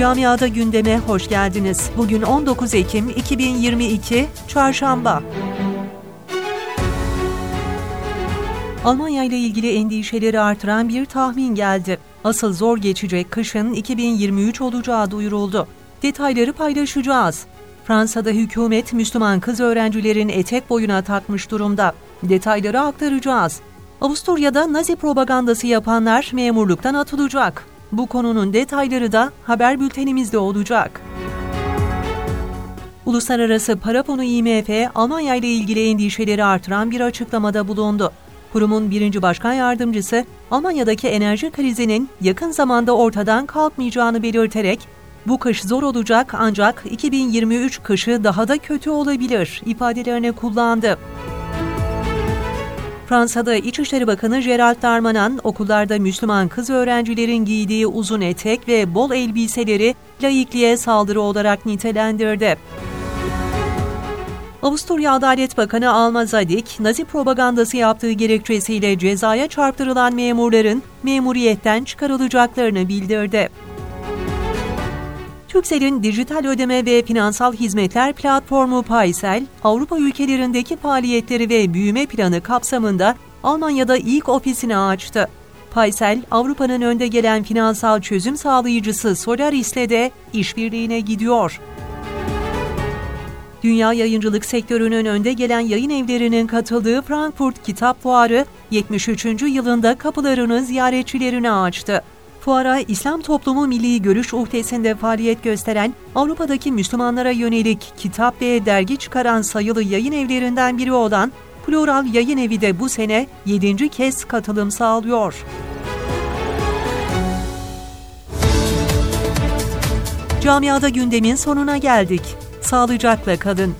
Camiada gündeme hoş geldiniz. Bugün 19 Ekim 2022 Çarşamba. Almanya ile ilgili endişeleri artıran bir tahmin geldi. Asıl zor geçecek kışın 2023 olacağı duyuruldu. Detayları paylaşacağız. Fransa'da hükümet Müslüman kız öğrencilerin etek boyuna takmış durumda. Detayları aktaracağız. Avusturya'da Nazi propagandası yapanlar memurluktan atılacak. Bu konunun detayları da haber bültenimizde olacak. Uluslararası Para Fonu IMF, Almanya ile ilgili endişeleri artıran bir açıklamada bulundu. Kurumun birinci başkan yardımcısı, Almanya'daki enerji krizinin yakın zamanda ortadan kalkmayacağını belirterek, bu kış zor olacak ancak 2023 kışı daha da kötü olabilir ifadelerini kullandı. Fransa'da İçişleri Bakanı Gerald Darmanin okullarda Müslüman kız öğrencilerin giydiği uzun etek ve bol elbiseleri laikliğe saldırı olarak nitelendirdi. Avusturya Adalet Bakanı Alma Zadik, Nazi propagandası yaptığı gerekçesiyle cezaya çarptırılan memurların memuriyetten çıkarılacaklarını bildirdi. Türkcell'in dijital ödeme ve finansal hizmetler platformu Paysel, Avrupa ülkelerindeki faaliyetleri ve büyüme planı kapsamında Almanya'da ilk ofisini açtı. Paysel, Avrupa'nın önde gelen finansal çözüm sağlayıcısı Solaris'le de işbirliğine gidiyor. Dünya yayıncılık sektörünün önde gelen yayın evlerinin katıldığı Frankfurt Kitap Fuarı 73. yılında kapılarını ziyaretçilerine açtı. Fuara İslam Toplumu Milli Görüş Uhdesi'nde faaliyet gösteren Avrupa'daki Müslümanlara yönelik kitap ve dergi çıkaran sayılı yayın evlerinden biri olan Plural Yayın Evi de bu sene 7. kez katılım sağlıyor. Camiada gündemin sonuna geldik. Sağlıcakla kalın.